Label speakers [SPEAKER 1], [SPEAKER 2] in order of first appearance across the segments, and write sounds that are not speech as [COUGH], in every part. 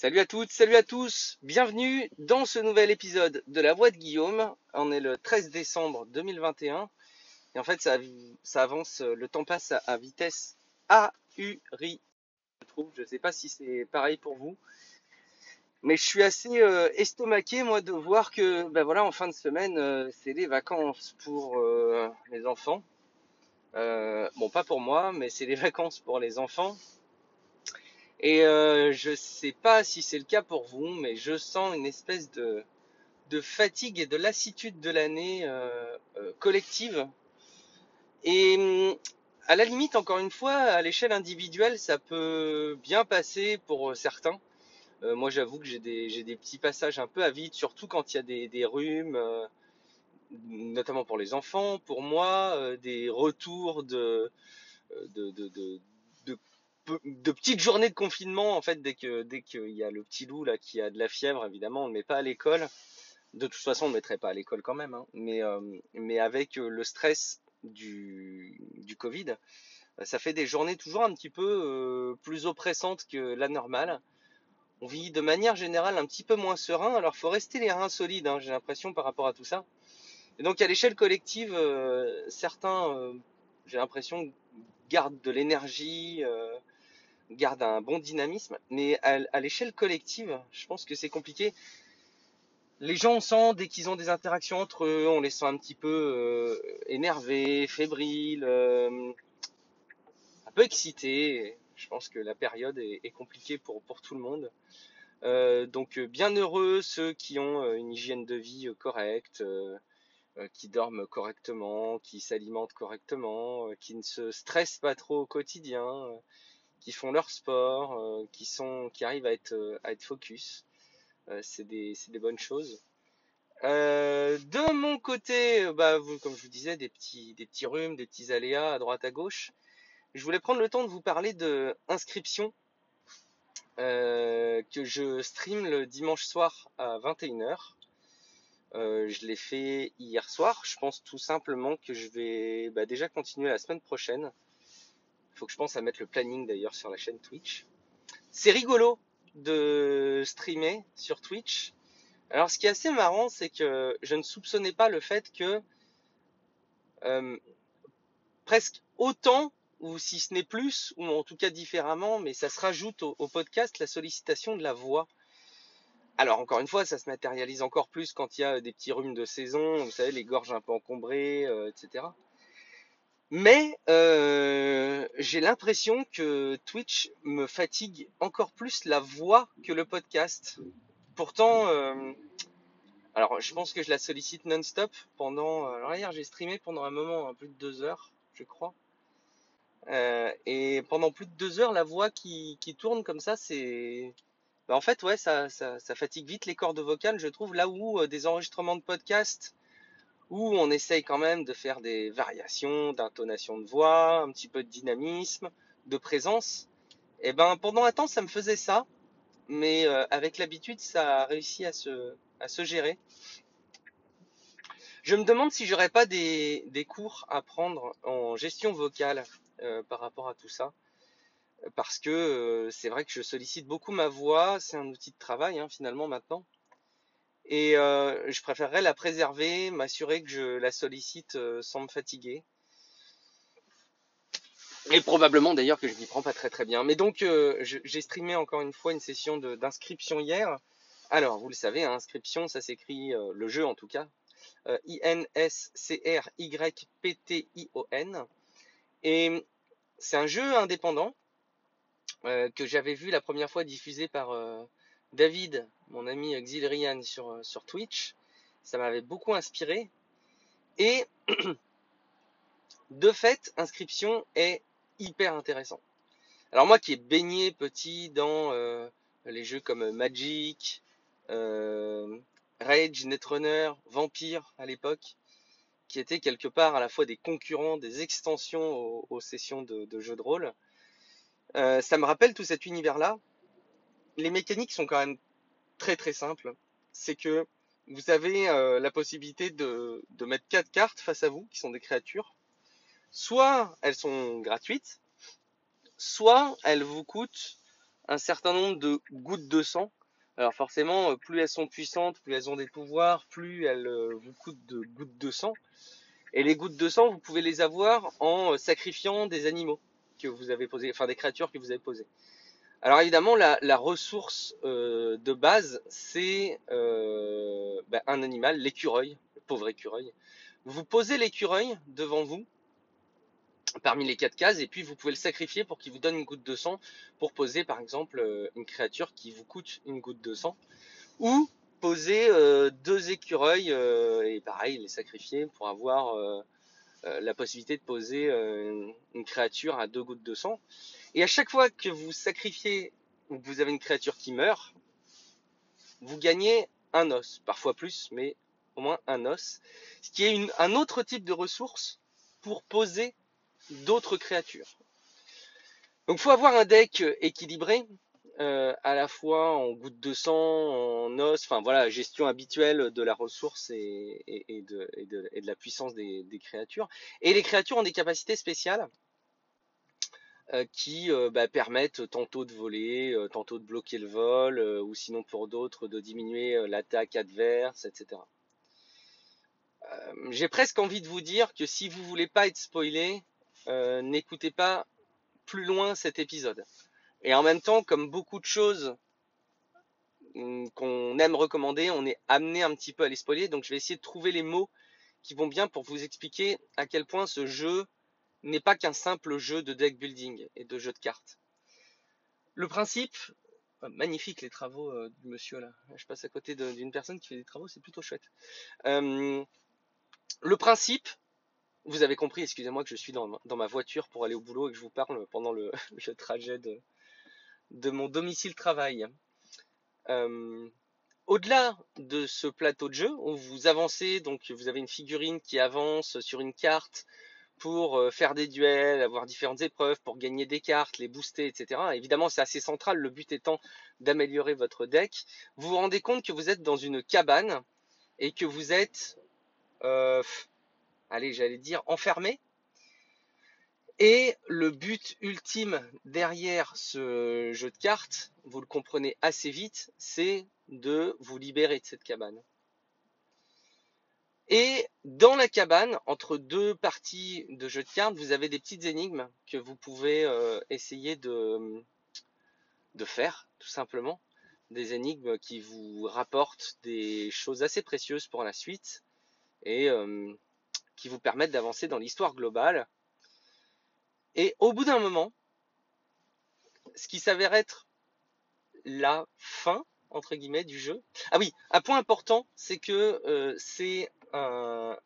[SPEAKER 1] Salut à toutes, salut à tous, bienvenue dans ce nouvel épisode de La Voix de Guillaume. On est le 13 décembre 2021 et en fait ça, avance, le temps passe à, vitesse ahuri, je trouve. Je sais pas si c'est pareil pour vous, mais je suis assez euh, estomaqué moi de voir que ben voilà en fin de semaine euh, c'est les vacances pour euh, les enfants. bon pas pour moi, mais c'est les [LAUGHS] vacances pour les enfants. Et euh, je sais pas si c'est le cas pour vous, mais je sens une espèce de, fatigue et de lassitude de l'année euh, euh, collective. Et à la limite, encore une fois, à l'échelle individuelle, ça peut bien passer pour certains. Euh, moi, j'avoue que j'ai des, petits passages un peu à vide, surtout quand il y a des, rhumes, notamment pour les enfants. Pour moi, des retours de de petites journées de confinement en fait dès que dès qu'il y a le petit loup là qui a de la fièvre évidemment on ne met pas à l'école. De toute façon on ne mettrait pas à l'école quand même hein. mais euh, mais avec euh, le stress du du Covid ça fait des journées toujours un petit peu euh, plus oppressantes que la normale. On vit de manière générale un petit peu moins serein. Alors faut rester les reins solides hein, j'ai l'impression par rapport à tout ça. Et donc à l'échelle collective certains j'ai l'impression gardent de l'énergie garde un bon dynamisme, mais à, l'échelle collective, je pense que c'est compliqué. Les gens, on sent, dès qu'ils ont des interactions entre eux, on les sent un petit peu euh, énervés, fébriles, euh, un peu excités. Je pense que la période est, compliquée pour, pour tout le monde. Euh, donc bien heureux ceux qui ont une hygiène de vie correcte, qui dorment correctement, qui s'alimentent correctement, qui ne se stressent pas trop au quotidien, qui font leur sport, euh, qui sont, qui arrivent à être, euh, à être focus. Euh, c'est des, des bonnes choses. de mon côté, bah, comme je vous disais, des petits, des petits rhumes, des petits aléas à droite à gauche. Je voulais prendre le temps de vous parler de inscription que je stream le dimanche soir à 21h. Euh, je l'ai fait hier soir. Je pense tout simplement que je vais bah, déjà continuer la semaine prochaine faut que je pense à mettre le planning d'ailleurs sur la chaîne Twitch. C'est rigolo de streamer sur Twitch. Alors ce qui est assez marrant, c'est que je ne soupçonnais pas le fait que euh, presque autant, ou si ce n'est plus, ou en tout cas différemment, mais ça se rajoute au, podcast la sollicitation de la voix. Alors encore une fois, ça se matérialise encore plus quand il y a des petits rhumes de saison, vous savez, les gorges un peu encombrées, euh, etc. Mais euh, j'ai l'impression que Twitch me fatigue encore plus la voix que le podcast. Pourtant, euh, alors je pense que je la sollicite non-stop pendant. Euh, alors hier j'ai streamé pendant un moment, plus de deux heures, je crois. et pendant plus de deux heures, la voix qui, qui tourne comme ça, c'est. Bah, en fait, ouais, ça, ça, ça, fatigue vite les cordes vocales, je trouve. Là où des enregistrements de podcast où on essaye quand même de faire des variations d'intonation de voix, un petit peu de dynamisme, de présence. Et eh ben pendant un temps ça me faisait ça, mais euh, avec l'habitude ça a réussi à se, à se gérer. Je me demande si j'aurais pas des, des, cours à prendre en gestion vocale euh, par rapport à tout ça. Parce que euh, c'est vrai que je sollicite beaucoup ma voix, c'est un outil de travail hein, finalement maintenant. Et euh, je préférerais la préserver, m'assurer que je la sollicite euh, sans me fatiguer. Et probablement d'ailleurs que je n'y prends pas très très bien. Mais donc euh, j'ai streamé encore une fois une session d'inscription hier. Alors vous le savez, hein, inscription ça s'écrit le jeu en tout cas. I-N-S-C-R-Y-P-T-I-O-N. Et c'est un jeu indépendant que j'avais vu la première fois diffusé par David, mon ami Xilrian sur, euh, sur Twitch. Ça m'avait beaucoup inspiré. Et [CLEARS THROAT] de fait, inscription est hyper intéressant. Alors moi qui ai baigné petit dans euh, les jeux comme Magic, euh, Rage, Netrunner, Vampire à l'époque, qui étaient quelque part à la fois des concurrents, des extensions aux, sessions de, jeux de rôle, ça me rappelle tout cet univers-là les mécaniques sont quand même très très simples. C'est que vous avez euh, la possibilité de, mettre quatre cartes face à vous, qui sont des créatures. Soit elles sont gratuites, soit elles vous coûtent un certain nombre de gouttes de sang. Alors forcément, plus elles sont puissantes, plus elles ont des pouvoirs, plus elles vous coûtent de gouttes de sang. Et les gouttes de sang, vous pouvez les avoir en sacrifiant des animaux que vous avez posés, enfin des créatures que vous avez posées. Alors évidemment, la, ressource euh, de base, c'est euh, ben, un animal, l'écureuil, le pauvre écureuil. Vous posez l'écureuil devant vous, parmi les quatre cases, et puis vous pouvez le sacrifier pour qu'il vous donne une goutte de sang, pour poser par exemple euh, une créature qui vous coûte une goutte de sang, ou poser deux écureuils, et pareil, les sacrifier pour avoir la possibilité de poser une créature à deux gouttes de sang. Et à chaque fois que vous sacrifiez ou que vous avez une créature qui meurt, vous gagnez un os, parfois plus, mais au moins un os, ce qui est un autre type de ressource pour poser d'autres créatures. Donc il faut avoir un deck équilibré, euh, à la fois en gouttes de sang, en os, enfin voilà, gestion habituelle de la ressource et, de, la puissance des, créatures. Et les créatures ont des capacités spéciales euh, qui euh, bah, permettent tantôt de voler, euh, tantôt de bloquer le vol, ou sinon pour d'autres de diminuer l'attaque adverse, etc. J'ai presque envie de vous dire que si vous voulez pas être spoilé, n'écoutez pas plus loin cet épisode. Et en même temps, comme beaucoup de choses hum, qu'on aime recommander, on est amené un petit peu à les spoiler, donc je vais essayer de trouver les mots qui vont bien pour vous expliquer à quel point ce jeu n'est pas qu'un simple jeu de deck building et de jeu de cartes. Le principe, magnifique les travaux euh, du monsieur là, je passe à côté d'une personne qui fait des travaux, c'est plutôt chouette. Euh, le principe, vous avez compris, excusez-moi que je suis dans, ma voiture pour aller au boulot et que je vous parle pendant le, [LAUGHS] trajet de, mon domicile travail. Euh, au-delà de ce plateau de jeu vous avancez, donc vous avez une figurine qui avance sur une carte, pour euh, faire des duels, avoir différentes épreuves, pour gagner des cartes, les booster, etc. Évidemment, c'est assez central, le but étant d'améliorer votre deck. Vous vous rendez compte que vous êtes dans une cabane et que vous êtes, euh, allez, j'allais dire, enfermé. Et le but ultime derrière ce jeu de cartes, vous le comprenez assez vite, c'est de vous libérer de cette cabane. Et dans la cabane, entre deux parties de jeu de cartes, vous avez des petites énigmes que vous pouvez euh, essayer de, de faire, tout simplement. Des énigmes qui vous rapportent des choses assez précieuses pour la suite et euh, qui vous permettent d'avancer dans l'histoire globale. Et au bout d'un moment, ce qui s'avère être la fin entre guillemets du jeu. Ah oui, un point important, c'est que euh, c'est un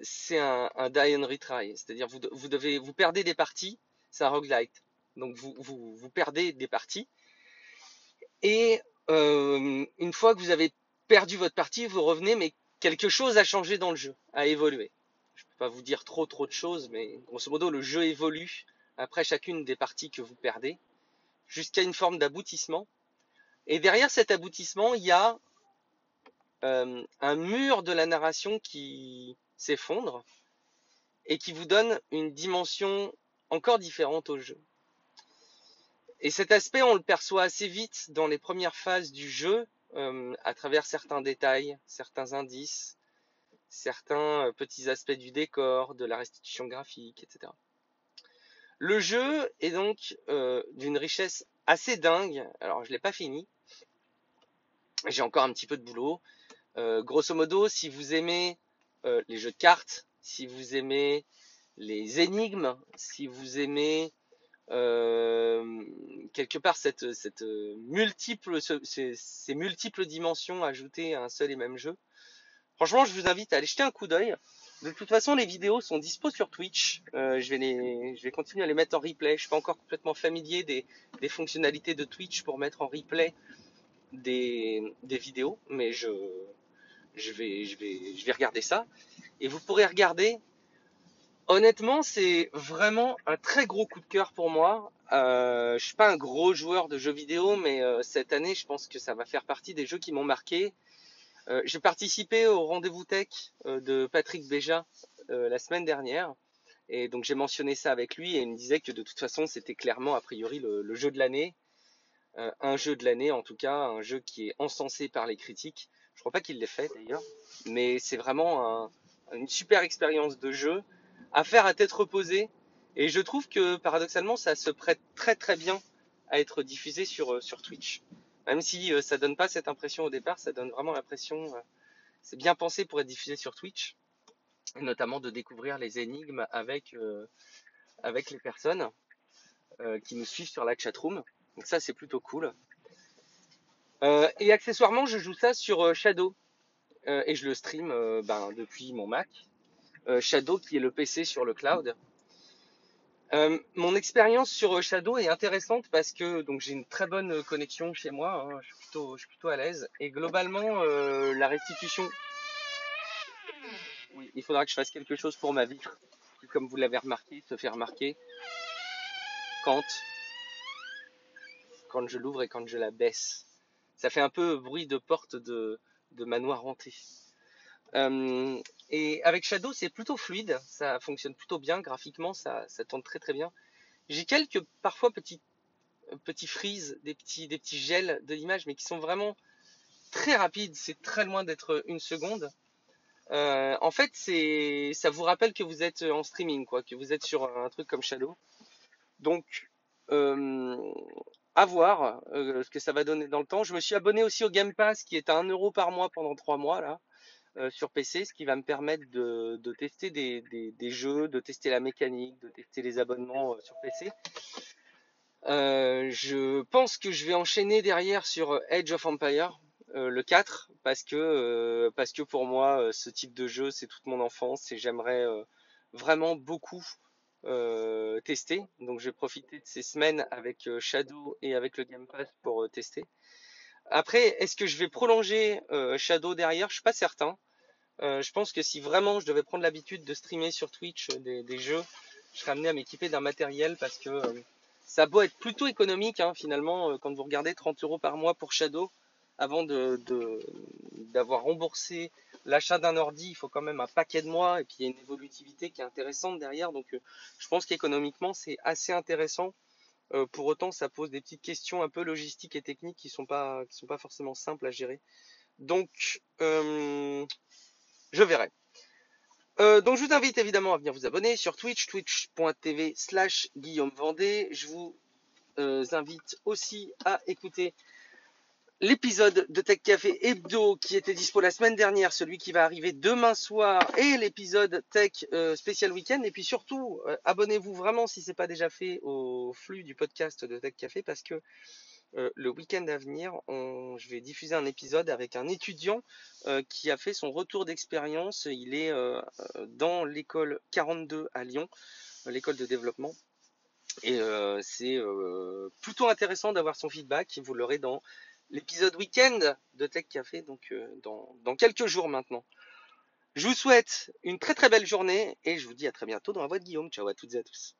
[SPEAKER 1] c'est un, die and retry, c'est-à-dire vous, devez vous perdez des parties, c'est un roguelite. Donc vous perdez des parties et euh, une fois que vous avez perdu votre partie, vous revenez, mais quelque chose a changé dans le jeu, a évolué. Je ne peux pas vous dire trop trop de choses, mais grosso modo le jeu évolue après chacune des parties que vous perdez, jusqu'à une forme d'aboutissement et derrière cet aboutissement, il y a euh, un mur de la narration qui s'effondre et qui vous donne une dimension encore différente au jeu. Et cet aspect, on le perçoit assez vite dans les premières phases du jeu, euh, à travers certains détails, certains indices, certains euh, petits aspects du décor, de la restitution graphique, etc. Le jeu est donc d'une richesse assez dingue. Alors, je l'ai pas fini, j'ai encore un petit peu de boulot. Euh, grosso modo, si vous aimez euh, les jeux de cartes, si vous aimez les énigmes, si vous aimez euh, quelque part ces, multiples dimensions ajoutées à un seul et même jeu, franchement, je vous invite à aller jeter un coup d'œil. De toute façon, les vidéos sont dispo sur Twitch. je, vais continuer à les mettre en replay. Je suis pas encore complètement familier des, des fonctionnalités de Twitch pour mettre en replay des, vidéos, mais je, je, vais, regarder ça. Et vous pourrez regarder. Honnêtement, c'est vraiment un très gros coup de cœur pour moi. Euh, je suis pas un gros joueur de jeux vidéo, mais euh, cette année, je pense que ça va faire partie des jeux qui m'ont marqué. Euh, j'ai participé au rendez-vous tech euh, de Patrick Béja la semaine dernière. Et donc j'ai mentionné ça avec lui et il me disait que de toute façon c'était clairement a priori le, jeu de l'année un jeu de l'année, en tout cas, un jeu qui est encensé par les critiques. Je crois pas qu'il l'ait fait d'ailleurs, mais c'est vraiment une super expérience de jeu à faire à tête reposée. Et je trouve que paradoxalement, ça se prête très très bien à être diffusé sur, euh, Twitch. Même si euh, ça donne pas cette impression au départ, ça donne vraiment l'impression, c'est bien pensé pour être diffusé sur Twitch, et notamment de découvrir les énigmes avec, avec les personnes qui nous suivent sur la chatroom. Donc ça, c'est plutôt cool. Euh, et accessoirement, je joue ça sur euh, Shadow. Euh, et je le stream ben, depuis mon Mac. Shadow qui est le PC sur le cloud. mon expérience sur Shadow est intéressante parce que donc j'ai une très bonne connexion chez moi, hein. je, suis plutôt, je suis plutôt à l'aise. Et globalement, la restitution, oui, il faudra que je fasse quelque chose pour ma vitre, comme vous l'avez remarqué, se fait remarquer quand quand je l'ouvre et quand je la baisse. Ça fait un peu bruit de porte de, manoir hanté. Euh, et avec Shadow, c'est plutôt fluide, ça fonctionne plutôt bien graphiquement, ça, tourne très très bien. J'ai quelques parfois petits petits freeze, des petits des petits gels de l'image, mais qui sont vraiment très rapides. C'est très loin d'être une seconde. Euh, en fait, c'est ça vous rappelle que vous êtes en streaming, quoi, que vous êtes sur un truc comme Shadow. Donc, euh, à voir euh, ce que ça va donner dans le temps. Je me suis abonné aussi au Game Pass qui est à 1 euro par mois pendant 3 mois là euh, sur PC, ce qui va me permettre de, tester des, jeux, de tester la mécanique, de tester les abonnements euh, sur PC. je pense que je vais enchaîner derrière sur Edge of Empire, le 4, parce que, parce que pour moi, ce type de jeu, c'est toute mon enfance et j'aimerais vraiment beaucoup euh, tester. Donc je vais profiter de ces semaines avec euh, Shadow et avec le Game Pass pour euh, tester. Après, est-ce que je vais prolonger Shadow derrière? Je suis pas certain. je pense que si vraiment je devais prendre l'habitude de streamer sur Twitch des, jeux, je serais amené à m'équiper d'un matériel parce que ça doit être plutôt économique hein, finalement quand vous regardez 30 euros par mois pour Shadow avant d'avoir remboursé l'achat d'un ordi, il faut quand même un paquet de mois et puis il y a une évolutivité qui est intéressante derrière. Donc euh, je pense qu'économiquement c'est assez intéressant. Euh, pour autant, ça pose des petites questions un peu logistiques et techniques qui sont pas qui sont pas forcément simples à gérer. Donc euh, je verrai. donc je vous invite évidemment à venir vous abonner sur Twitch, twitch.tv slash Guillaume Vendée. Je vous invite aussi à écouter l'épisode de Tech Café Hebdo qui était dispo la semaine dernière, celui qui va arriver demain soir, et l'épisode Tech euh, spécial week-end. Et puis surtout, euh, abonnez-vous vraiment si c'est pas déjà fait au flux du podcast de Tech Café parce que euh, le week-end à venir, je vais diffuser un épisode avec un étudiant qui a fait son retour d'expérience. Il est dans l'école 42 à Lyon, l'école de développement. Et c'est plutôt intéressant d'avoir son feedback. Vous l'aurez dans l'épisode week-end de Tech Café, donc euh, dans, dans quelques jours maintenant. Je vous souhaite une très très belle journée et je vous dis à très bientôt dans la voix de Guillaume. Ciao à toutes et à tous.